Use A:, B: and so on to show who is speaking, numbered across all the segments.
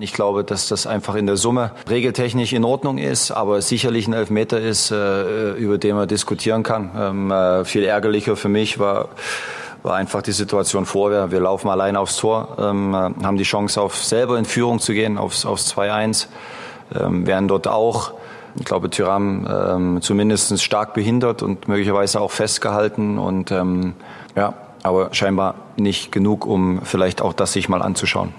A: Ich glaube, dass das einfach in der Summe regeltechnisch in Ordnung ist, aber sicherlich ein Elfmeter ist, äh, über den man diskutieren kann. Ähm, äh, viel ärgerlicher für mich war, war einfach die Situation vorher. Wir laufen allein aufs Tor, ähm, äh, haben die Chance, auf selber in Führung zu gehen, aufs, aufs 2-1, ähm, werden dort auch ich glaube, Tyram zumindest stark behindert und möglicherweise auch festgehalten. Und ja, aber scheinbar nicht genug, um vielleicht auch das sich mal anzuschauen.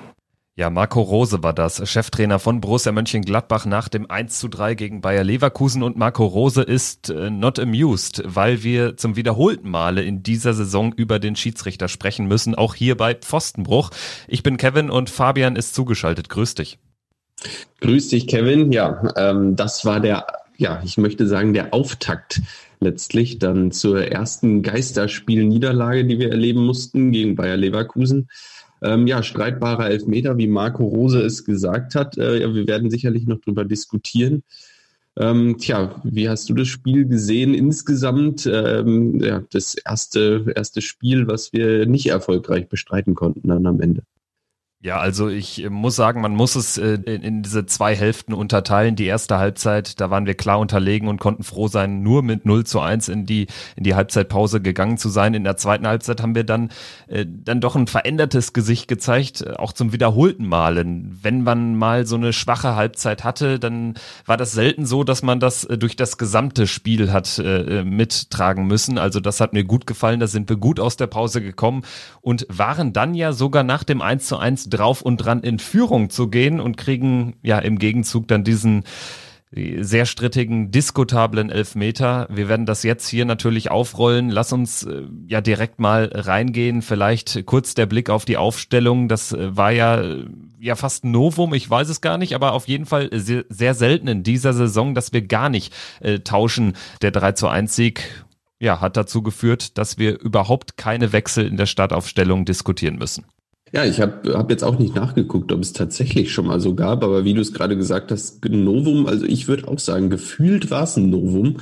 B: Ja, Marco Rose war das, Cheftrainer von Borussia Mönchengladbach nach dem 1 zu 3 gegen Bayer Leverkusen und Marco Rose ist äh, not amused, weil wir zum wiederholten Male in dieser Saison über den Schiedsrichter sprechen müssen, auch hier bei Pfostenbruch. Ich bin Kevin und Fabian ist zugeschaltet. Grüß dich.
C: Grüß dich, Kevin. Ja, ähm, das war der, ja, ich möchte sagen, der Auftakt letztlich dann zur ersten Geisterspielniederlage, die wir erleben mussten gegen Bayer Leverkusen. Ähm, ja, streitbarer Elfmeter, wie Marco Rose es gesagt hat. Äh, wir werden sicherlich noch drüber diskutieren. Ähm, tja, wie hast du das Spiel gesehen insgesamt? Ähm, ja, das erste, erste Spiel, was wir nicht erfolgreich bestreiten konnten dann am Ende.
B: Ja, also ich äh, muss sagen, man muss es äh, in diese zwei Hälften unterteilen. Die erste Halbzeit, da waren wir klar unterlegen und konnten froh sein, nur mit 0 zu 1 in die, in die Halbzeitpause gegangen zu sein. In der zweiten Halbzeit haben wir dann, äh, dann doch ein verändertes Gesicht gezeigt, auch zum wiederholten Malen. Wenn man mal so eine schwache Halbzeit hatte, dann war das selten so, dass man das durch das gesamte Spiel hat mittragen müssen. Also das hat mir gut gefallen, da sind wir gut aus der Pause gekommen und waren dann ja sogar nach dem 1 zu 1 drauf und dran in Führung zu gehen und kriegen ja im Gegenzug dann diesen sehr strittigen, diskutablen Elfmeter. Wir werden das jetzt hier natürlich aufrollen. Lass uns äh, ja direkt mal reingehen. Vielleicht kurz der Blick auf die Aufstellung. Das äh, war ja, ja fast ein Novum. Ich weiß es gar nicht, aber auf jeden Fall sehr, sehr selten in dieser Saison, dass wir gar nicht äh, tauschen. Der 3 zu 1 Sieg ja, hat dazu geführt, dass wir überhaupt keine Wechsel in der Startaufstellung diskutieren müssen.
C: Ja, ich habe hab jetzt auch nicht nachgeguckt, ob es tatsächlich schon mal so gab, aber wie du es gerade gesagt hast, Novum, also ich würde auch sagen, gefühlt war es ein Novum.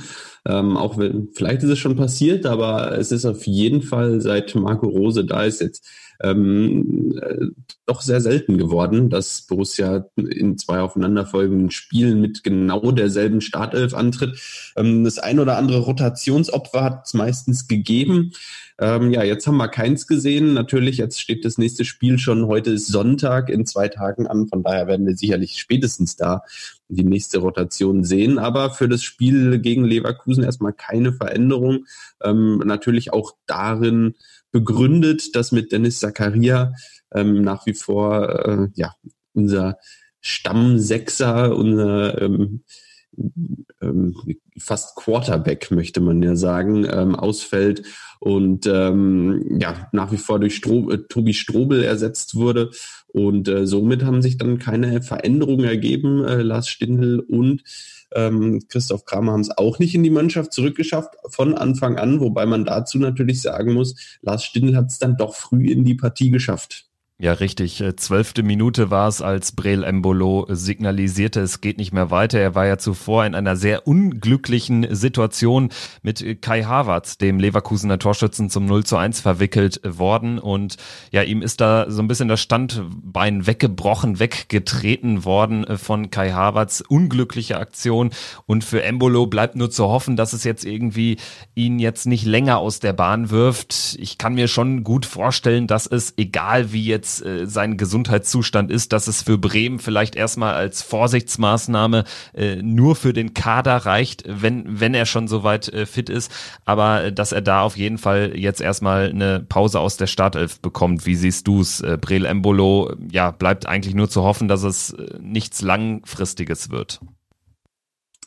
C: Ähm, auch wenn, vielleicht ist es schon passiert, aber es ist auf jeden Fall, seit Marco Rose da ist, jetzt ähm, äh, doch sehr selten geworden, dass Borussia in zwei aufeinanderfolgenden Spielen mit genau derselben Startelf antritt. Ähm, das ein oder andere Rotationsopfer hat es meistens gegeben. Ähm, ja, jetzt haben wir keins gesehen. Natürlich, jetzt steht das nächste Spiel schon. Heute ist Sonntag in zwei Tagen an. Von daher werden wir sicherlich spätestens da die nächste Rotation sehen. Aber für das Spiel gegen Leverkusen erstmal keine Veränderung. Ähm, natürlich auch darin begründet, dass mit Dennis Zakaria ähm, nach wie vor äh, ja unser Stammsechser, unser ähm, ähm, fast Quarterback, möchte man ja sagen, ähm, ausfällt und ähm, ja, nach wie vor durch Stro äh, Tobi Strobel ersetzt wurde. Und äh, somit haben sich dann keine Veränderungen ergeben. Äh, Lars Stindl und ähm, Christoph Kramer haben es auch nicht in die Mannschaft zurückgeschafft von Anfang an, wobei man dazu natürlich sagen muss, Lars Stindl hat es dann doch früh in die Partie geschafft.
B: Ja, richtig. Äh, zwölfte Minute war es, als Brel Embolo signalisierte, es geht nicht mehr weiter. Er war ja zuvor in einer sehr unglücklichen Situation mit Kai Havertz, dem Leverkusener Torschützen, zum 0 zu 1 verwickelt worden. Und ja, ihm ist da so ein bisschen das Standbein weggebrochen, weggetreten worden von Kai Havertz. Unglückliche Aktion. Und für Embolo bleibt nur zu hoffen, dass es jetzt irgendwie ihn jetzt nicht länger aus der Bahn wirft. Ich kann mir schon gut vorstellen, dass es, egal wie jetzt jetzt äh, sein Gesundheitszustand ist, dass es für Bremen vielleicht erstmal als Vorsichtsmaßnahme äh, nur für den Kader reicht, wenn, wenn er schon soweit äh, fit ist. Aber äh, dass er da auf jeden Fall jetzt erstmal eine Pause aus der Startelf bekommt. Wie siehst du's? Äh, Brel Embolo, ja, bleibt eigentlich nur zu hoffen, dass es äh, nichts Langfristiges wird.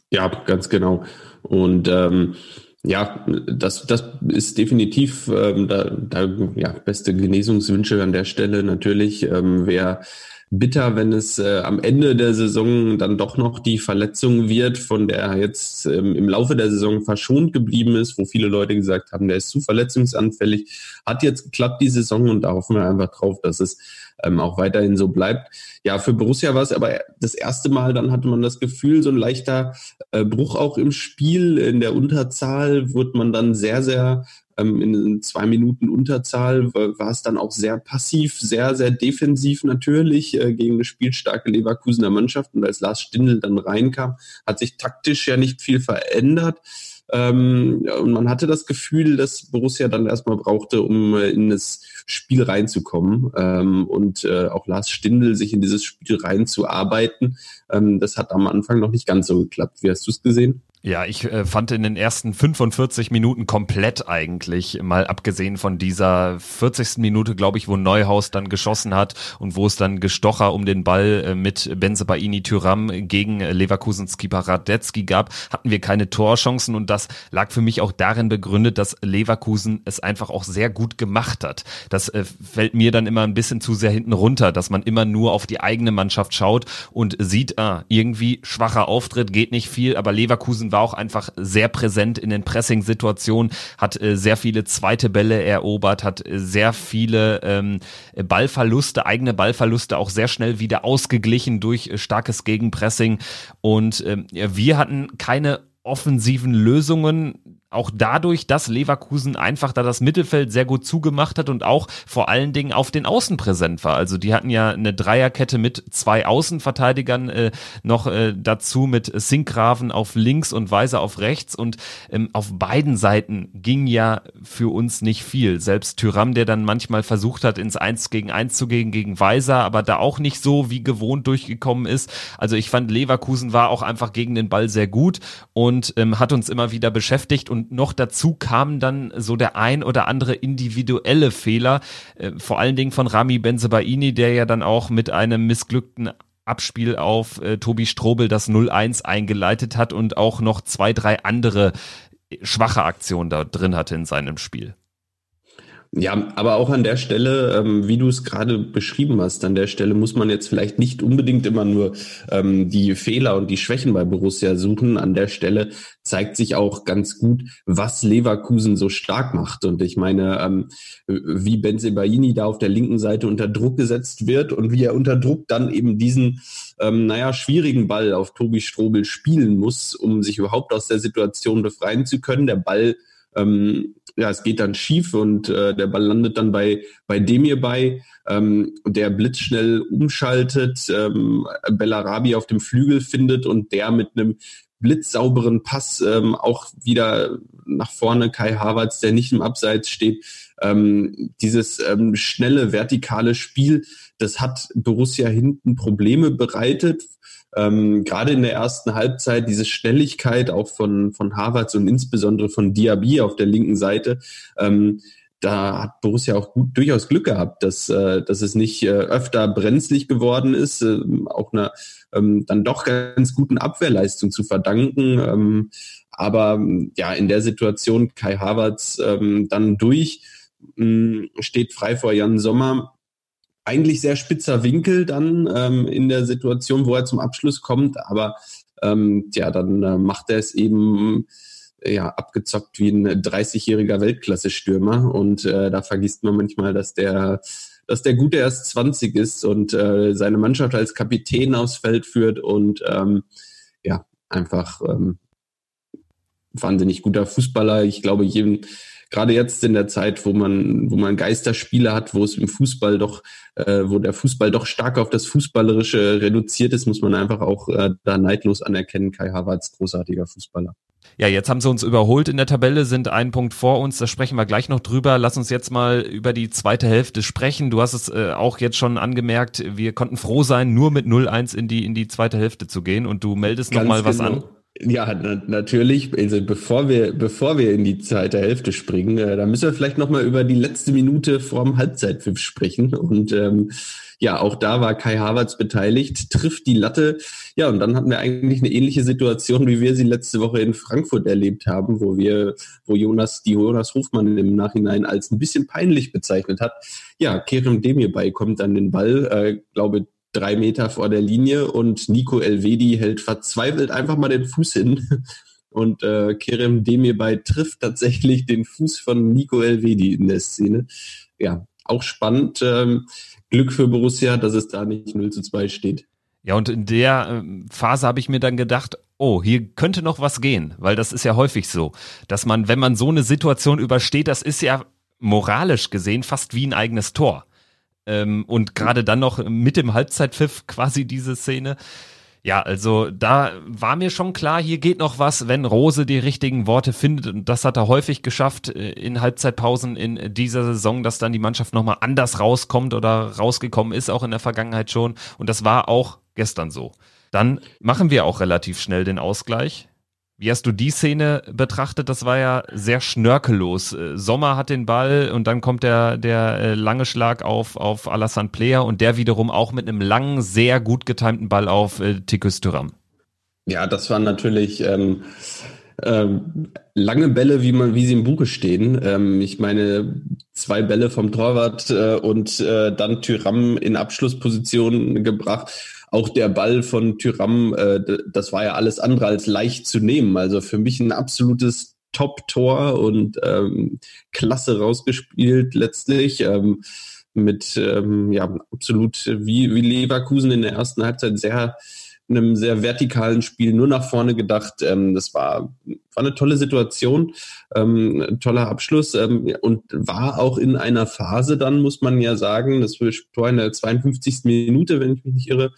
C: Ja, ganz genau. Und ähm, ja, das, das ist definitiv ähm, da, da, ja, beste Genesungswünsche an der Stelle natürlich. Ähm, wer bitter, wenn es äh, am Ende der Saison dann doch noch die Verletzung wird, von der er jetzt ähm, im Laufe der Saison verschont geblieben ist, wo viele Leute gesagt haben, der ist zu verletzungsanfällig. Hat jetzt geklappt die Saison und da hoffen wir einfach drauf, dass es ähm, auch weiterhin so bleibt. Ja, für Borussia war es aber das erste Mal, dann hatte man das Gefühl, so ein leichter äh, Bruch auch im Spiel. In der Unterzahl wird man dann sehr, sehr ähm, in zwei Minuten Unterzahl war es dann auch sehr passiv, sehr, sehr defensiv natürlich äh, gegen eine spielstarke Leverkusener Mannschaft. Und als Lars Stindl dann reinkam, hat sich taktisch ja nicht viel verändert. Ähm, und man hatte das Gefühl, dass Borussia dann erstmal brauchte, um äh, in das Spiel reinzukommen ähm, und äh, auch Lars Stindl sich in dieses Spiel reinzuarbeiten. Ähm, das hat am Anfang noch nicht ganz so geklappt. Wie hast du es gesehen?
B: Ja, ich äh, fand in den ersten 45 Minuten komplett eigentlich, mal abgesehen von dieser 40. Minute, glaube ich, wo Neuhaus dann geschossen hat und wo es dann Gestocher um den Ball äh, mit Benzebaini Tyram gegen Leverkusens Keeper Radetzky gab, hatten wir keine Torchancen und das lag für mich auch darin begründet, dass Leverkusen es einfach auch sehr gut gemacht hat. Das äh, fällt mir dann immer ein bisschen zu sehr hinten runter, dass man immer nur auf die eigene Mannschaft schaut und sieht, ah, irgendwie schwacher Auftritt, geht nicht viel, aber Leverkusen war auch einfach sehr präsent in den Pressing-Situationen, hat äh, sehr viele zweite Bälle erobert, hat äh, sehr viele ähm, Ballverluste, eigene Ballverluste auch sehr schnell wieder ausgeglichen durch äh, starkes Gegenpressing. Und ähm, wir hatten keine offensiven Lösungen auch dadurch, dass Leverkusen einfach da das Mittelfeld sehr gut zugemacht hat und auch vor allen Dingen auf den Außen präsent war. Also die hatten ja eine Dreierkette mit zwei Außenverteidigern äh, noch äh, dazu mit Sinkgraven auf links und Weiser auf rechts und ähm, auf beiden Seiten ging ja für uns nicht viel. Selbst Tyram, der dann manchmal versucht hat, ins Eins gegen Eins zu gehen gegen Weiser, aber da auch nicht so wie gewohnt durchgekommen ist. Also ich fand Leverkusen war auch einfach gegen den Ball sehr gut und ähm, hat uns immer wieder beschäftigt und und noch dazu kam dann so der ein oder andere individuelle Fehler, äh, vor allen Dingen von Rami Benzebaini, der ja dann auch mit einem missglückten Abspiel auf äh, Tobi Strobel das 0-1 eingeleitet hat und auch noch zwei, drei andere schwache Aktionen da drin hatte in seinem Spiel.
C: Ja, aber auch an der Stelle, ähm, wie du es gerade beschrieben hast, an der Stelle muss man jetzt vielleicht nicht unbedingt immer nur ähm, die Fehler und die Schwächen bei Borussia suchen. An der Stelle zeigt sich auch ganz gut, was Leverkusen so stark macht. Und ich meine, ähm, wie Benzebaini da auf der linken Seite unter Druck gesetzt wird und wie er unter Druck dann eben diesen, ähm, naja, schwierigen Ball auf Tobi Strobel spielen muss, um sich überhaupt aus der Situation befreien zu können. Der Ball ähm, ja, es geht dann schief und äh, der Ball landet dann bei, bei Demir bei, ähm, der blitzschnell umschaltet, ähm, Bellarabi auf dem Flügel findet und der mit einem blitzsauberen Pass ähm, auch wieder nach vorne Kai Havertz, der nicht im Abseits steht. Ähm, dieses ähm, schnelle vertikale Spiel, das hat Borussia hinten Probleme bereitet, ähm, gerade in der ersten Halbzeit diese Schnelligkeit auch von, von Havertz und insbesondere von Diaby auf der linken Seite, ähm, da hat Borussia auch gut, durchaus Glück gehabt, dass, äh, dass es nicht äh, öfter brenzlig geworden ist, äh, auch einer ähm, dann doch ganz guten Abwehrleistung zu verdanken. Ähm, aber ja, in der Situation Kai Havertz ähm, dann durch, mh, mm, steht frei vor Jan Sommer, eigentlich sehr spitzer Winkel dann ähm, in der Situation, wo er zum Abschluss kommt, aber ähm, ja, dann äh, macht er es eben ja abgezockt wie ein 30-jähriger Weltklasse-Stürmer und äh, da vergisst man manchmal, dass der dass der Gute erst 20 ist und äh, seine Mannschaft als Kapitän aufs Feld führt und ähm, ja, einfach ähm, wahnsinnig guter Fußballer. Ich glaube, jedem, gerade jetzt in der Zeit, wo man, wo man Geisterspiele hat, wo es im Fußball doch, äh, wo der Fußball doch stark auf das Fußballerische reduziert ist, muss man einfach auch äh, da neidlos anerkennen. Kai Havertz, großartiger Fußballer.
B: Ja, jetzt haben sie uns überholt in der Tabelle, sind einen Punkt vor uns, da sprechen wir gleich noch drüber. Lass uns jetzt mal über die zweite Hälfte sprechen. Du hast es äh, auch jetzt schon angemerkt, wir konnten froh sein, nur mit 0-1 in die, in die zweite Hälfte zu gehen und du meldest Ganz noch mal was genau. an.
C: Ja, na, natürlich. Also bevor wir, bevor wir in die zweite Hälfte springen, äh, da müssen wir vielleicht nochmal über die letzte Minute vorm Halbzeitpfiff sprechen. Und ähm, ja, auch da war Kai Havertz beteiligt, trifft die Latte. Ja, und dann hatten wir eigentlich eine ähnliche Situation, wie wir sie letzte Woche in Frankfurt erlebt haben, wo wir, wo Jonas, die Jonas Hofmann im Nachhinein als ein bisschen peinlich bezeichnet hat. Ja, Kerem Demirbay kommt an den Ball, äh, glaube drei Meter vor der Linie und Nico Elvedi hält verzweifelt einfach mal den Fuß hin. Und äh, Kerem Demirbay trifft tatsächlich den Fuß von Nico Elvedi in der Szene. Ja, auch spannend. Ähm, Glück für Borussia, dass es da nicht 0 zu 2 steht.
B: Ja, und in der äh, Phase habe ich mir dann gedacht, oh, hier könnte noch was gehen, weil das ist ja häufig so, dass man, wenn man so eine Situation übersteht, das ist ja moralisch gesehen fast wie ein eigenes Tor. Ähm, und gerade dann noch mit dem Halbzeitpfiff quasi diese Szene. Ja, also da war mir schon klar, hier geht noch was, wenn Rose die richtigen Worte findet. Und das hat er häufig geschafft äh, in Halbzeitpausen in dieser Saison, dass dann die Mannschaft nochmal anders rauskommt oder rausgekommen ist, auch in der Vergangenheit schon. Und das war auch gestern so. Dann machen wir auch relativ schnell den Ausgleich. Wie hast du die Szene betrachtet? Das war ja sehr schnörkellos. Äh, Sommer hat den Ball und dann kommt der, der äh, lange Schlag auf, auf Alassane Player und der wiederum auch mit einem langen, sehr gut getimten Ball auf äh, Tikus Thuram.
C: Ja, das waren natürlich ähm, ähm, lange Bälle, wie man, wie sie im Buche stehen. Ähm, ich meine, zwei Bälle vom Torwart äh, und äh, dann Tyram in Abschlussposition gebracht auch der Ball von Tyram, äh, das war ja alles andere als leicht zu nehmen. Also für mich ein absolutes Top-Tor und ähm, klasse rausgespielt letztlich. Ähm, mit ähm, ja absolut wie, wie Leverkusen in der ersten Halbzeit sehr einem sehr vertikalen Spiel nur nach vorne gedacht. Ähm, das war, war eine tolle Situation, ähm, toller Abschluss ähm, und war auch in einer Phase dann, muss man ja sagen, das war in der 52. Minute, wenn ich mich nicht irre,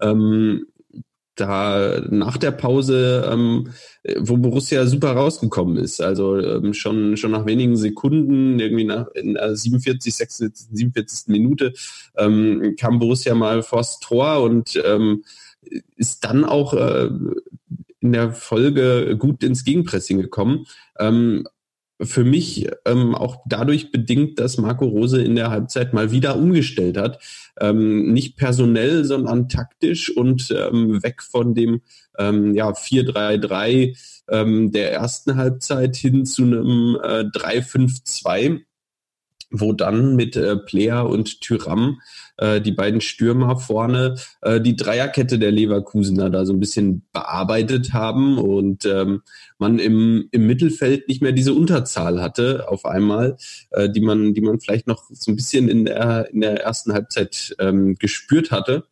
C: ähm, da nach der Pause, ähm, wo Borussia super rausgekommen ist. Also ähm, schon, schon nach wenigen Sekunden, irgendwie nach in der 47, 46, 47. Minute, ähm, kam Borussia mal vors Tor und ähm, ist dann auch äh, in der Folge gut ins Gegenpressing gekommen. Ähm, für mich ähm, auch dadurch bedingt, dass Marco Rose in der Halbzeit mal wieder umgestellt hat. Ähm, nicht personell, sondern taktisch und ähm, weg von dem ähm, ja, 4-3-3 ähm, der ersten Halbzeit hin zu einem äh, 3-5-2 wo dann mit äh, Player und Tyram äh, die beiden Stürmer vorne äh, die Dreierkette der Leverkusener da so ein bisschen bearbeitet haben und ähm, man im, im Mittelfeld nicht mehr diese Unterzahl hatte auf einmal, äh, die man die man vielleicht noch so ein bisschen in der in der ersten Halbzeit ähm, gespürt hatte.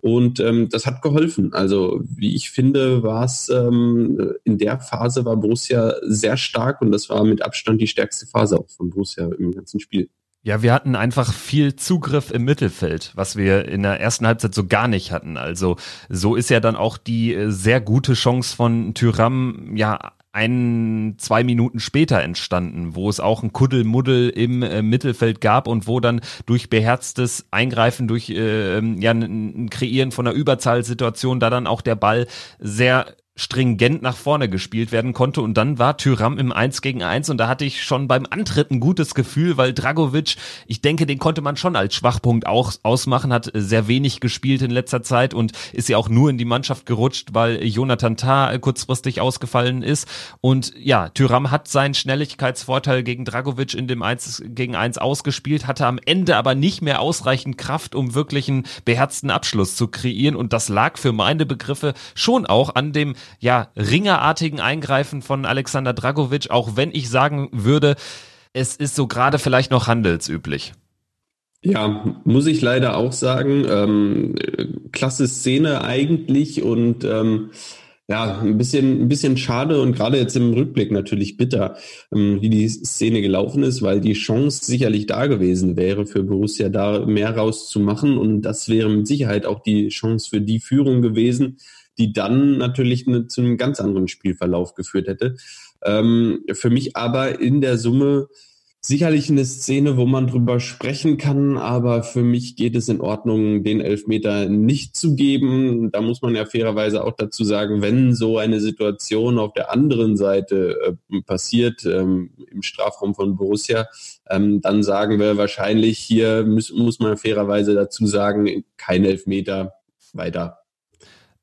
C: Und ähm, das hat geholfen. Also wie ich finde, war es ähm, in der Phase war Borussia sehr stark und das war mit Abstand die stärkste Phase auch von Borussia im ganzen Spiel.
B: Ja, wir hatten einfach viel Zugriff im Mittelfeld, was wir in der ersten Halbzeit so gar nicht hatten. Also so ist ja dann auch die äh, sehr gute Chance von Tyram ja ein, zwei Minuten später entstanden, wo es auch ein Kuddelmuddel im äh, Mittelfeld gab und wo dann durch beherztes Eingreifen, durch äh, ja, ein Kreieren von einer Überzahlsituation da dann auch der Ball sehr stringent nach vorne gespielt werden konnte. Und dann war Tyram im 1 gegen 1 und da hatte ich schon beim Antritt ein gutes Gefühl, weil Dragovic, ich denke, den konnte man schon als Schwachpunkt auch ausmachen, hat sehr wenig gespielt in letzter Zeit und ist ja auch nur in die Mannschaft gerutscht, weil Jonathan Tah kurzfristig ausgefallen ist. Und ja, Tyram hat seinen Schnelligkeitsvorteil gegen Dragovic in dem 1 gegen 1 ausgespielt, hatte am Ende aber nicht mehr ausreichend Kraft, um wirklich einen beherzten Abschluss zu kreieren. Und das lag für meine Begriffe schon auch an dem ja, ringerartigen Eingreifen von Alexander Dragovic, auch wenn ich sagen würde, es ist so gerade vielleicht noch handelsüblich.
C: Ja, muss ich leider auch sagen. Ähm, klasse Szene eigentlich und ähm, ja, ein bisschen, ein bisschen schade und gerade jetzt im Rückblick natürlich bitter, ähm, wie die Szene gelaufen ist, weil die Chance sicherlich da gewesen wäre für Borussia da mehr rauszumachen und das wäre mit Sicherheit auch die Chance für die Führung gewesen die dann natürlich eine, zu einem ganz anderen Spielverlauf geführt hätte. Ähm, für mich aber in der Summe sicherlich eine Szene, wo man drüber sprechen kann, aber für mich geht es in Ordnung, den Elfmeter nicht zu geben. Da muss man ja fairerweise auch dazu sagen, wenn so eine Situation auf der anderen Seite äh, passiert, ähm, im Strafraum von Borussia, ähm, dann sagen wir wahrscheinlich hier, muss, muss man fairerweise dazu sagen, kein Elfmeter weiter.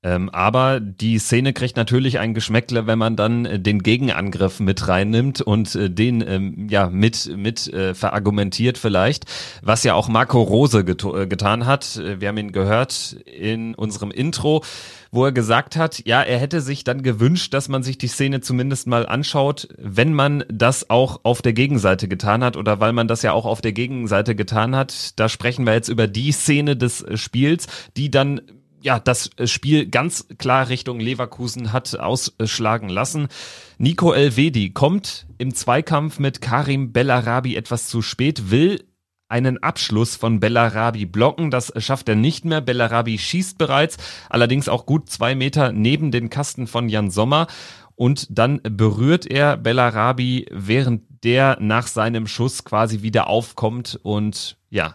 B: Ähm, aber die Szene kriegt natürlich ein Geschmäckle, wenn man dann äh, den Gegenangriff mit reinnimmt und äh, den ähm, ja mit mit äh, verargumentiert vielleicht, was ja auch Marco Rose get äh, getan hat. Äh, wir haben ihn gehört in unserem Intro, wo er gesagt hat, ja, er hätte sich dann gewünscht, dass man sich die Szene zumindest mal anschaut, wenn man das auch auf der Gegenseite getan hat oder weil man das ja auch auf der Gegenseite getan hat. Da sprechen wir jetzt über die Szene des Spiels, die dann ja, das Spiel ganz klar Richtung Leverkusen hat ausschlagen lassen. Nico Elvedi kommt im Zweikampf mit Karim Bellarabi etwas zu spät, will einen Abschluss von Bellarabi blocken. Das schafft er nicht mehr. Bellarabi schießt bereits, allerdings auch gut zwei Meter neben den Kasten von Jan Sommer. Und dann berührt er Bellarabi, während der nach seinem Schuss quasi wieder aufkommt. Und ja,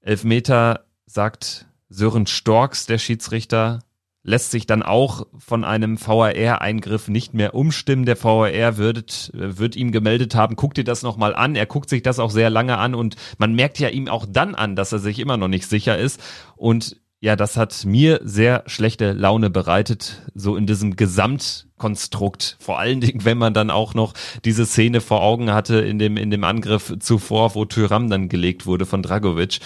B: Elfmeter sagt Sören Storks, der Schiedsrichter, lässt sich dann auch von einem VAR-Eingriff nicht mehr umstimmen. Der VAR wird, wird ihm gemeldet haben, guck dir das nochmal an. Er guckt sich das auch sehr lange an und man merkt ja ihm auch dann an, dass er sich immer noch nicht sicher ist. Und ja, das hat mir sehr schlechte Laune bereitet, so in diesem Gesamtkonstrukt. Vor allen Dingen, wenn man dann auch noch diese Szene vor Augen hatte in dem, in dem Angriff zuvor, wo Tyram dann gelegt wurde von Dragovic.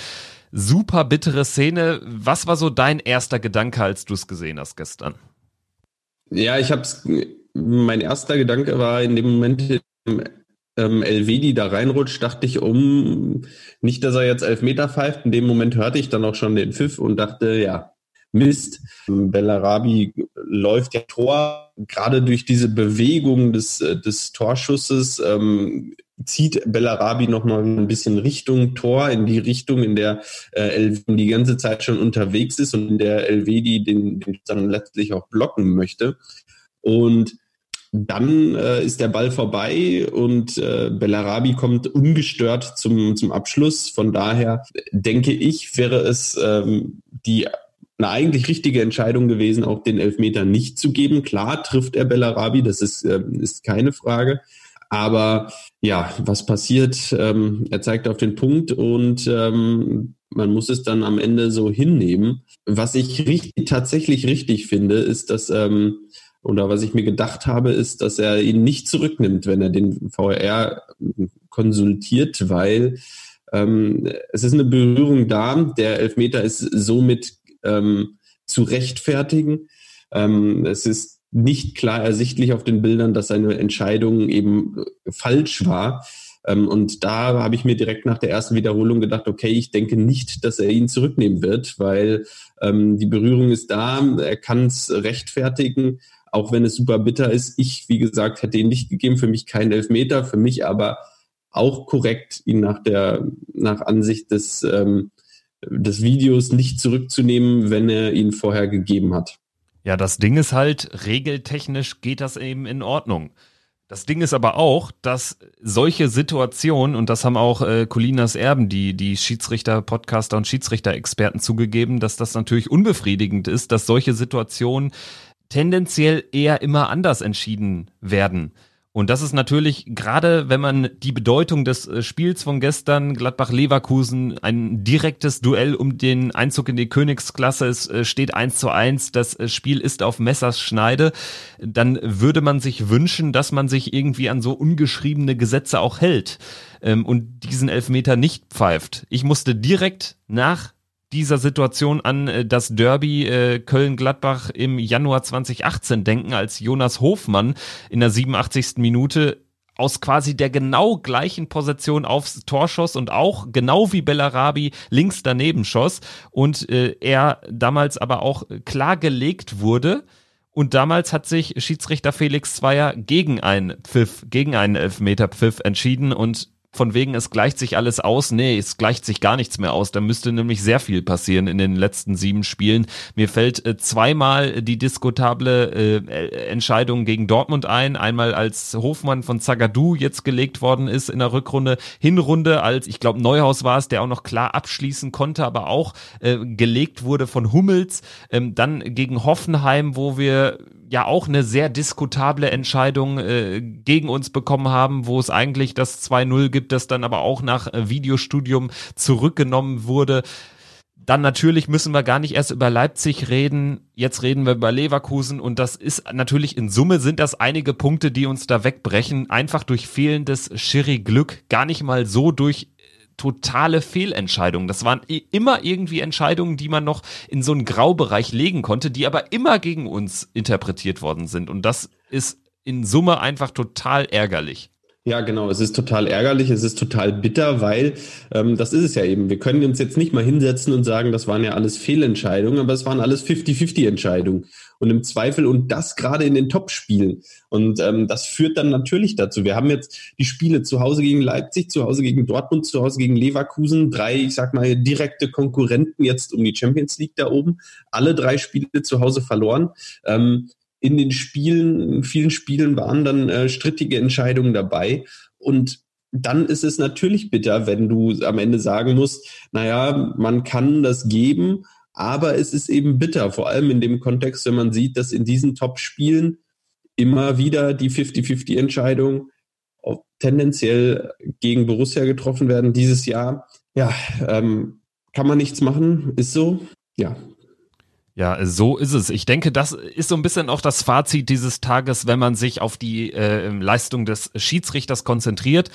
B: Super bittere Szene. Was war so dein erster Gedanke, als du es gesehen hast gestern?
C: Ja, ich hab's, mein erster Gedanke war in dem Moment, ähm, Elvedi da reinrutscht, dachte ich um, nicht, dass er jetzt Elfmeter pfeift. In dem Moment hörte ich dann auch schon den Pfiff und dachte, ja, Mist. Bellarabi läuft ja Tor, gerade durch diese Bewegung des, äh, des Torschusses ähm, zieht Bellarabi nochmal ein bisschen Richtung Tor, in die Richtung, in der äh, Elvedi die ganze Zeit schon unterwegs ist und in der Elvedi den, den dann letztlich auch blocken möchte. Und dann äh, ist der Ball vorbei und äh, Bellarabi kommt ungestört zum, zum Abschluss. Von daher denke ich, wäre es ähm, die eine eigentlich richtige Entscheidung gewesen, auch den Elfmeter nicht zu geben. Klar trifft er Bellarabi, das ist, äh, ist keine Frage. Aber ja, was passiert? Ähm, er zeigt auf den Punkt und ähm, man muss es dann am Ende so hinnehmen. Was ich richtig, tatsächlich richtig finde, ist, dass ähm, oder was ich mir gedacht habe, ist, dass er ihn nicht zurücknimmt, wenn er den VR konsultiert, weil ähm, es ist eine Berührung da. Der Elfmeter ist somit ähm, zu rechtfertigen. Ähm, es ist nicht klar ersichtlich auf den Bildern, dass seine Entscheidung eben falsch war. Ähm, und da habe ich mir direkt nach der ersten Wiederholung gedacht, okay, ich denke nicht, dass er ihn zurücknehmen wird, weil ähm, die Berührung ist da, er kann es rechtfertigen auch wenn es super bitter ist. Ich, wie gesagt, hätte ihn nicht gegeben. Für mich kein Elfmeter, für mich aber auch korrekt, ihn nach der, nach Ansicht des, ähm, des Videos nicht zurückzunehmen, wenn er ihn vorher gegeben hat.
B: Ja, das Ding ist halt, regeltechnisch geht das eben in Ordnung. Das Ding ist aber auch, dass solche Situationen, und das haben auch äh, Colinas Erben, die, die Schiedsrichter, Podcaster und Schiedsrichter-Experten zugegeben, dass das natürlich unbefriedigend ist, dass solche Situationen tendenziell eher immer anders entschieden werden. Und das ist natürlich gerade, wenn man die Bedeutung des äh, Spiels von gestern Gladbach-Leverkusen, ein direktes Duell um den Einzug in die Königsklasse, es äh, steht eins zu eins, das äh, Spiel ist auf Messers Schneide, dann würde man sich wünschen, dass man sich irgendwie an so ungeschriebene Gesetze auch hält ähm, und diesen Elfmeter nicht pfeift. Ich musste direkt nach dieser Situation an äh, das Derby äh, Köln-Gladbach im Januar 2018 denken, als Jonas Hofmann in der 87. Minute aus quasi der genau gleichen Position aufs Tor schoss und auch genau wie Bellarabi links daneben schoss und äh, er damals aber auch klar gelegt wurde. Und damals hat sich Schiedsrichter Felix Zweier gegen einen Pfiff, gegen einen Elfmeter-Pfiff entschieden und von wegen, es gleicht sich alles aus. Nee, es gleicht sich gar nichts mehr aus. Da müsste nämlich sehr viel passieren in den letzten sieben Spielen. Mir fällt äh, zweimal die diskutable äh, Entscheidung gegen Dortmund ein. Einmal als Hofmann von Zagadou jetzt gelegt worden ist in der Rückrunde. Hinrunde als, ich glaube, Neuhaus war es, der auch noch klar abschließen konnte, aber auch äh, gelegt wurde von Hummels. Ähm, dann gegen Hoffenheim, wo wir ja auch eine sehr diskutable Entscheidung äh, gegen uns bekommen haben, wo es eigentlich das 2-0 gibt, das dann aber auch nach äh, Videostudium zurückgenommen wurde. Dann natürlich müssen wir gar nicht erst über Leipzig reden. Jetzt reden wir über Leverkusen und das ist natürlich in Summe sind das einige Punkte, die uns da wegbrechen. Einfach durch fehlendes Schiri-Glück, gar nicht mal so durch totale Fehlentscheidungen. Das waren immer irgendwie Entscheidungen, die man noch in so einen Graubereich legen konnte, die aber immer gegen uns interpretiert worden sind. Und das ist in Summe einfach total ärgerlich.
C: Ja, genau. Es ist total ärgerlich, es ist total bitter, weil ähm, das ist es ja eben. Wir können uns jetzt nicht mal hinsetzen und sagen, das waren ja alles Fehlentscheidungen, aber es waren alles 50-50-Entscheidungen. Und im Zweifel und das gerade in den Top-Spielen. Und ähm, das führt dann natürlich dazu. Wir haben jetzt die Spiele zu Hause gegen Leipzig, zu Hause gegen Dortmund, zu Hause gegen Leverkusen, drei, ich sag mal, direkte Konkurrenten jetzt um die Champions League da oben. Alle drei Spiele zu Hause verloren. Ähm, in den Spielen, in vielen Spielen waren dann äh, strittige Entscheidungen dabei. Und dann ist es natürlich bitter, wenn du am Ende sagen musst, naja, man kann das geben, aber es ist eben bitter, vor allem in dem Kontext, wenn man sieht, dass in diesen Top-Spielen immer wieder die 50-50-Entscheidungen tendenziell gegen Borussia getroffen werden dieses Jahr. Ja, ähm, kann man nichts machen, ist so. Ja,
B: ja, so ist es. Ich denke, das ist so ein bisschen auch das Fazit dieses Tages, wenn man sich auf die äh, Leistung des Schiedsrichters konzentriert.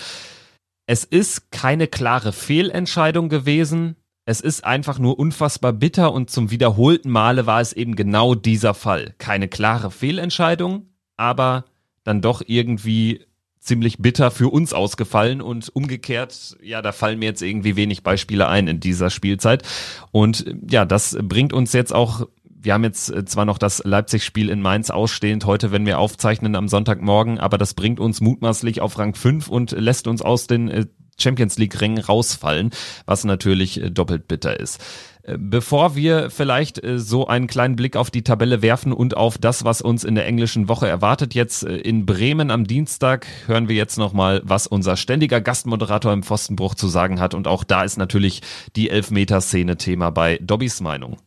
B: Es ist keine klare Fehlentscheidung gewesen. Es ist einfach nur unfassbar bitter und zum wiederholten Male war es eben genau dieser Fall. Keine klare Fehlentscheidung, aber dann doch irgendwie ziemlich bitter für uns ausgefallen und umgekehrt, ja, da fallen mir jetzt irgendwie wenig Beispiele ein in dieser Spielzeit. Und ja, das bringt uns jetzt auch wir haben jetzt äh, zwar noch das Leipzig-Spiel in Mainz ausstehend heute, wenn wir aufzeichnen am Sonntagmorgen, aber das bringt uns mutmaßlich auf Rang 5 und lässt uns aus den äh, Champions League-Rängen rausfallen, was natürlich äh, doppelt bitter ist. Bevor wir vielleicht äh, so einen kleinen Blick auf die Tabelle werfen und auf das, was uns in der englischen Woche erwartet, jetzt äh, in Bremen am Dienstag, hören wir jetzt nochmal, was unser ständiger Gastmoderator im Pfostenbruch zu sagen hat. Und auch da ist natürlich die Elfmeterszene Thema bei Dobbys Meinung.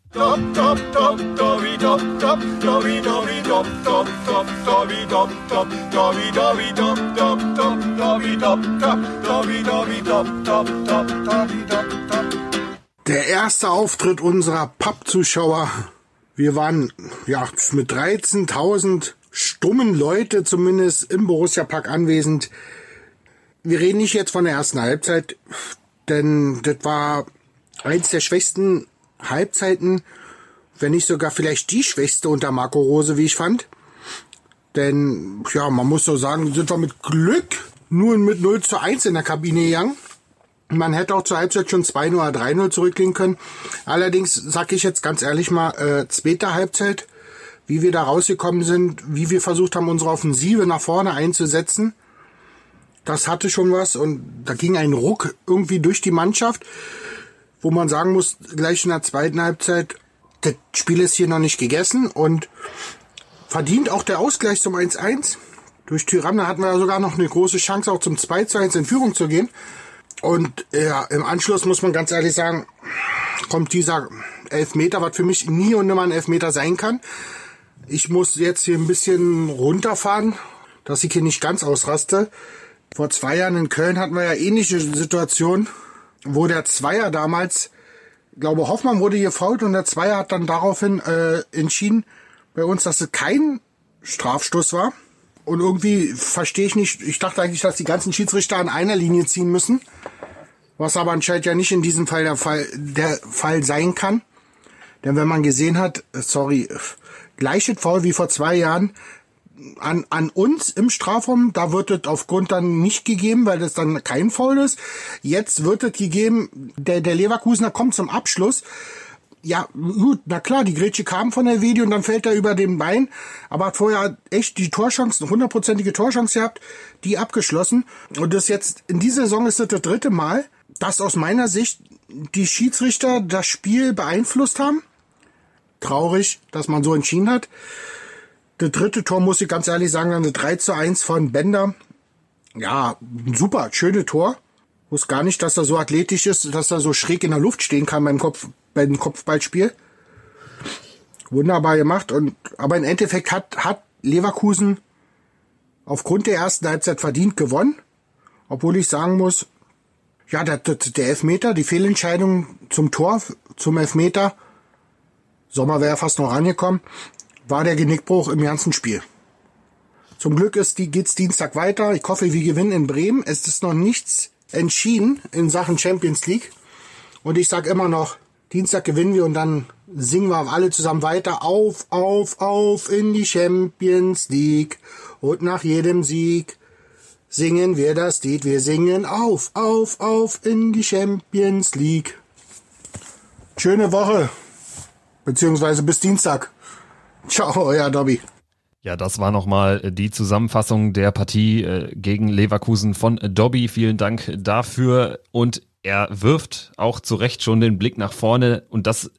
D: Der erste Auftritt unserer Pappzuschauer. Wir waren ja mit 13.000 stummen Leute zumindest im Borussia Park anwesend. Wir reden nicht jetzt von der ersten Halbzeit, denn das war eins der schwächsten Halbzeiten, wenn nicht sogar vielleicht die schwächste unter Marco Rose, wie ich fand. Denn, ja, man muss so sagen, sind wir mit Glück nur mit 0 zu 1 in der Kabine gegangen. Man hätte auch zur Halbzeit schon 2-0 oder 3-0 zurücklegen können. Allerdings sage ich jetzt ganz ehrlich mal, äh, zweite Halbzeit, wie wir da rausgekommen sind, wie wir versucht haben, unsere Offensive nach vorne einzusetzen, das hatte schon was und da ging ein Ruck irgendwie durch die Mannschaft, wo man sagen muss, gleich in der zweiten Halbzeit, das Spiel ist hier noch nicht gegessen und verdient auch der Ausgleich zum 1-1. Durch Tyram, da hatten wir ja sogar noch eine große Chance, auch zum 2-1 in Führung zu gehen. Und ja, im Anschluss muss man ganz ehrlich sagen, kommt dieser Elfmeter, was für mich nie und nimmer ein Elfmeter sein kann. Ich muss jetzt hier ein bisschen runterfahren, dass ich hier nicht ganz ausraste. Vor zwei Jahren in Köln hatten wir ja ähnliche Situation, wo der Zweier damals, glaube Hoffmann wurde gefault und der Zweier hat dann daraufhin äh, entschieden bei uns, dass es kein Strafstoß war. Und irgendwie verstehe ich nicht, ich dachte eigentlich, dass die ganzen Schiedsrichter an einer Linie ziehen müssen was aber anscheinend ja nicht in diesem Fall der Fall, der Fall sein kann. Denn wenn man gesehen hat, sorry, gleiches Foul wie vor zwei Jahren an, an uns im Strafraum, da wird es aufgrund dann nicht gegeben, weil das dann kein Foul ist. Jetzt wird es gegeben, der, der Leverkusener kommt zum Abschluss. Ja, gut, na klar, die Grätsche kam von der Video und dann fällt er über den Bein, aber hat vorher echt die Torchance, hundertprozentige Torchance gehabt, die abgeschlossen. Und das jetzt, in dieser Saison ist das das dritte Mal, dass aus meiner Sicht die Schiedsrichter das Spiel beeinflusst haben. Traurig, dass man so entschieden hat. Das dritte Tor muss ich ganz ehrlich sagen, eine 3 zu 1 von Bender. Ja, super, schöne Tor. Wusste gar nicht, dass er so athletisch ist, dass er so schräg in der Luft stehen kann beim Kopf, beim Kopfballspiel. Wunderbar gemacht und, aber im Endeffekt hat, hat Leverkusen aufgrund der ersten Halbzeit verdient gewonnen. Obwohl ich sagen muss, ja, der, der Elfmeter, die Fehlentscheidung zum Tor, zum Elfmeter, Sommer wäre fast noch rangekommen, war der Genickbruch im ganzen Spiel. Zum Glück ist die, geht's Dienstag weiter. Ich hoffe, wir gewinnen in Bremen. Es ist noch nichts entschieden in Sachen Champions League. Und ich sag immer noch, Dienstag gewinnen wir und dann singen wir alle zusammen weiter. Auf, auf, auf in die Champions League. Und nach jedem Sieg singen wir das Lied. Wir singen auf, auf, auf in die Champions League. Schöne Woche, beziehungsweise bis Dienstag. Ciao, euer Dobby.
B: Ja, das war nochmal die Zusammenfassung der Partie äh, gegen Leverkusen von Dobby. Vielen Dank dafür. Und er wirft auch zu Recht schon den Blick nach vorne. Und das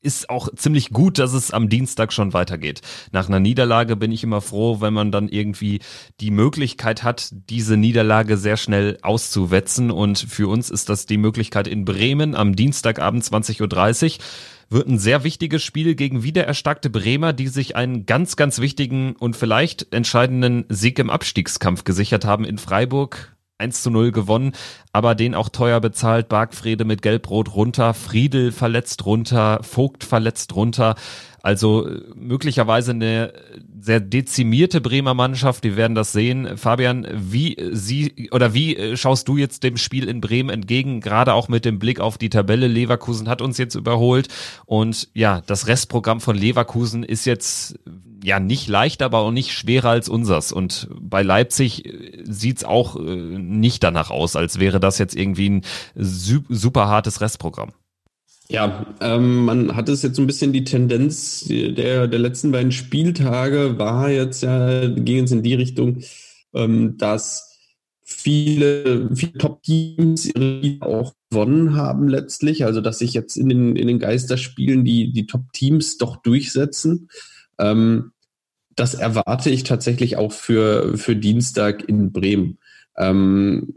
B: ist auch ziemlich gut, dass es am Dienstag schon weitergeht. Nach einer Niederlage bin ich immer froh, wenn man dann irgendwie die Möglichkeit hat, diese Niederlage sehr schnell auszuwetzen. Und für uns ist das die Möglichkeit in Bremen am Dienstagabend 20.30 Uhr wird ein sehr wichtiges Spiel gegen wiedererstarkte Bremer, die sich einen ganz, ganz wichtigen und vielleicht entscheidenden Sieg im Abstiegskampf gesichert haben in Freiburg. 1 zu 0 gewonnen, aber den auch teuer bezahlt. Bargfrede mit Gelbrot runter, Friedel verletzt runter, Vogt verletzt runter. Also äh, möglicherweise eine sehr dezimierte Bremer Mannschaft, die werden das sehen. Fabian, wie sie oder wie äh, schaust du jetzt dem Spiel in Bremen entgegen, gerade auch mit dem Blick auf die Tabelle? Leverkusen hat uns jetzt überholt und ja, das Restprogramm von Leverkusen ist jetzt ja nicht leichter, aber auch nicht schwerer als unsers. Und bei Leipzig äh, sieht's auch nicht danach aus, als wäre das jetzt irgendwie ein super hartes Restprogramm.
C: Ja, ähm, man hat es jetzt ein bisschen die Tendenz der, der letzten beiden Spieltage war jetzt ja, ging es in die Richtung, ähm, dass viele, viele Top-Teams auch gewonnen haben letztlich. Also, dass sich jetzt in den, in den Geisterspielen die, die Top-Teams doch durchsetzen. Ähm, das erwarte ich tatsächlich auch für, für Dienstag in Bremen. Ähm,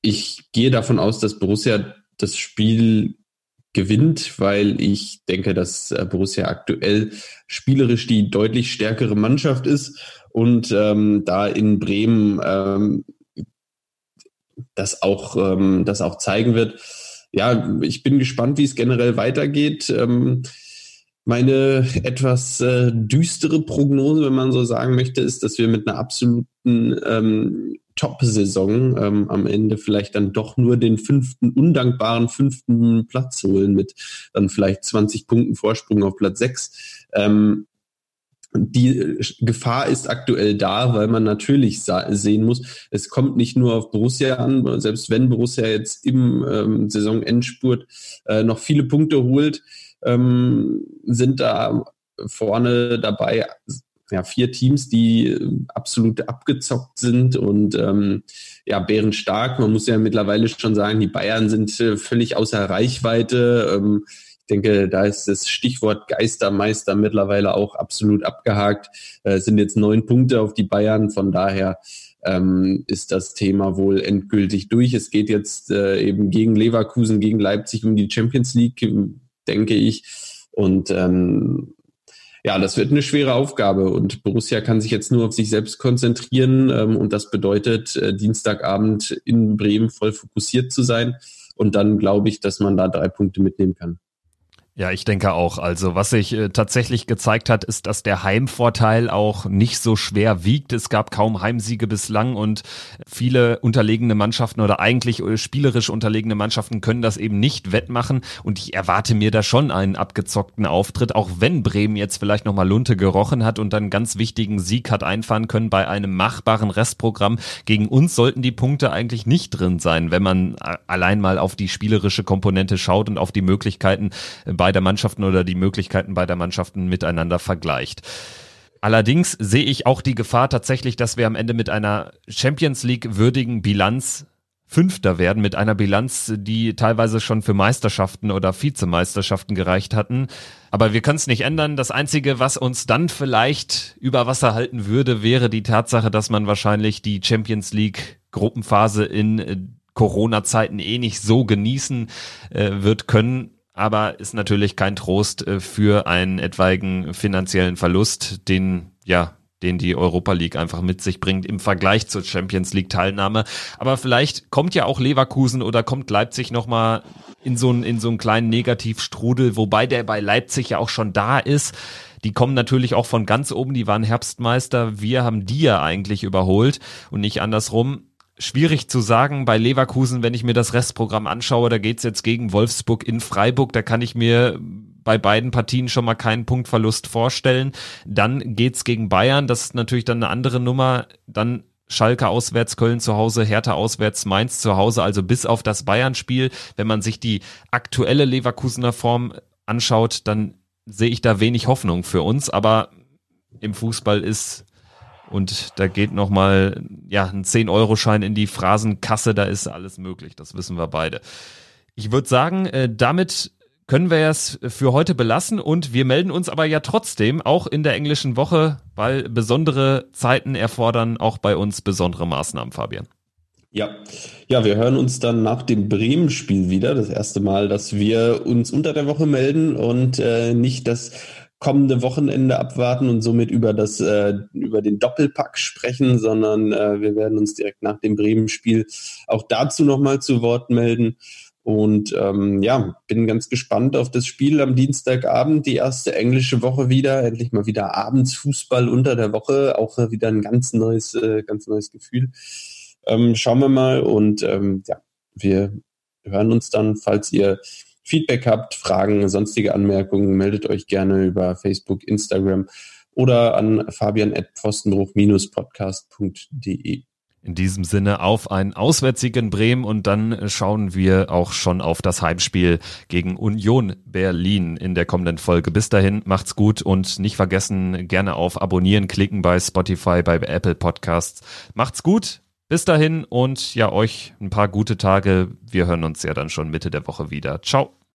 C: ich gehe davon aus, dass Borussia das Spiel gewinnt, weil ich denke, dass äh, Borussia aktuell spielerisch die deutlich stärkere Mannschaft ist und ähm, da in Bremen ähm, das auch ähm, das auch zeigen wird. Ja, ich bin gespannt, wie es generell weitergeht. Ähm, meine etwas äh, düstere Prognose, wenn man so sagen möchte, ist, dass wir mit einer absoluten ähm, Top-Saison ähm, am Ende vielleicht dann doch nur den fünften, undankbaren fünften Platz holen mit dann vielleicht 20 Punkten Vorsprung auf Platz sechs. Ähm, die Gefahr ist aktuell da, weil man natürlich sehen muss, es kommt nicht nur auf Borussia an, selbst wenn Borussia jetzt im ähm, Saisonendspurt äh, noch viele Punkte holt, ähm, sind da vorne dabei ja, vier Teams, die äh, absolut abgezockt sind und ähm, ja, bärenstark. Man muss ja mittlerweile schon sagen, die Bayern sind äh, völlig außer Reichweite. Ähm, ich denke, da ist das Stichwort Geistermeister mittlerweile auch absolut abgehakt. Äh, sind jetzt neun Punkte auf die Bayern, von daher ähm, ist das Thema wohl endgültig durch. Es geht jetzt äh, eben gegen Leverkusen, gegen Leipzig um die Champions League, denke ich. Und ähm, ja, das wird eine schwere Aufgabe und Borussia kann sich jetzt nur auf sich selbst konzentrieren ähm, und das bedeutet, äh, Dienstagabend in Bremen voll fokussiert zu sein. Und dann glaube ich, dass man da drei Punkte mitnehmen kann.
B: Ja, ich denke auch. Also was sich äh, tatsächlich gezeigt hat, ist, dass der Heimvorteil auch nicht so schwer wiegt. Es gab kaum Heimsiege bislang und viele unterlegene Mannschaften oder eigentlich äh, spielerisch unterlegene Mannschaften können das eben nicht wettmachen. Und ich erwarte mir da schon einen abgezockten Auftritt, auch wenn Bremen jetzt vielleicht nochmal Lunte gerochen hat und dann ganz wichtigen Sieg hat einfahren können bei einem machbaren Restprogramm. Gegen uns sollten die Punkte eigentlich nicht drin sein, wenn man äh, allein mal auf die spielerische Komponente schaut und auf die Möglichkeiten beider Mannschaften oder die Möglichkeiten beider Mannschaften miteinander vergleicht. Allerdings sehe ich auch die Gefahr tatsächlich, dass wir am Ende mit einer Champions League würdigen Bilanz Fünfter werden mit einer Bilanz, die teilweise schon für Meisterschaften oder Vizemeisterschaften gereicht hatten. Aber wir können es nicht ändern. Das Einzige, was uns dann vielleicht über Wasser halten würde, wäre die Tatsache, dass man wahrscheinlich die Champions League Gruppenphase in Corona-Zeiten eh nicht so genießen äh, wird können aber ist natürlich kein Trost äh, für einen etwaigen finanziellen Verlust, den ja den die Europa League einfach mit sich bringt im Vergleich zur Champions League Teilnahme. Aber vielleicht kommt ja auch Leverkusen oder kommt Leipzig nochmal in so einen, in so einen kleinen Negativstrudel, wobei der bei Leipzig ja auch schon da ist. Die kommen natürlich auch von ganz oben, die waren Herbstmeister. Wir haben die ja eigentlich überholt und nicht andersrum schwierig zu sagen. Bei Leverkusen, wenn ich mir das Restprogramm anschaue, da geht's jetzt gegen Wolfsburg in Freiburg. Da kann ich mir bei beiden Partien schon mal keinen Punktverlust vorstellen. Dann geht's gegen Bayern. Das ist natürlich dann eine andere Nummer. Dann Schalke auswärts, Köln zu Hause, Hertha auswärts, Mainz zu Hause, also bis auf das Bayern-Spiel. Wenn man sich die aktuelle Leverkusener Form anschaut, dann sehe ich da wenig Hoffnung für uns, aber im Fußball ist und da geht nochmal ja, ein 10-Euro-Schein in die Phrasenkasse, da ist alles möglich, das wissen wir beide. Ich würde sagen, äh, damit können wir es für heute belassen und wir melden uns aber ja trotzdem auch in der englischen Woche, weil besondere Zeiten erfordern auch bei uns besondere Maßnahmen, Fabian.
C: Ja, ja, wir hören uns dann nach dem Bremen-Spiel wieder. Das erste Mal, dass wir uns unter der Woche melden und äh, nicht das kommende Wochenende abwarten und somit über das äh, über den Doppelpack sprechen, sondern äh, wir werden uns direkt nach dem Bremen-Spiel auch dazu nochmal zu Wort melden. Und ähm, ja, bin ganz gespannt auf das Spiel am Dienstagabend, die erste englische Woche wieder, endlich mal wieder abends Fußball unter der Woche, auch wieder ein ganz neues, äh, ganz neues Gefühl. Ähm, schauen wir mal und ähm, ja, wir hören uns dann, falls ihr Feedback habt, Fragen, sonstige Anmerkungen, meldet euch gerne über Facebook, Instagram oder an fabian.pfostenbruch-podcast.de.
B: In diesem Sinne auf einen Auswärtigen Bremen und dann schauen wir auch schon auf das Heimspiel gegen Union Berlin in der kommenden Folge. Bis dahin macht's gut und nicht vergessen, gerne auf Abonnieren klicken bei Spotify, bei Apple Podcasts. Macht's gut. Bis dahin und ja, euch ein paar gute Tage. Wir hören uns ja dann schon Mitte der Woche wieder. Ciao.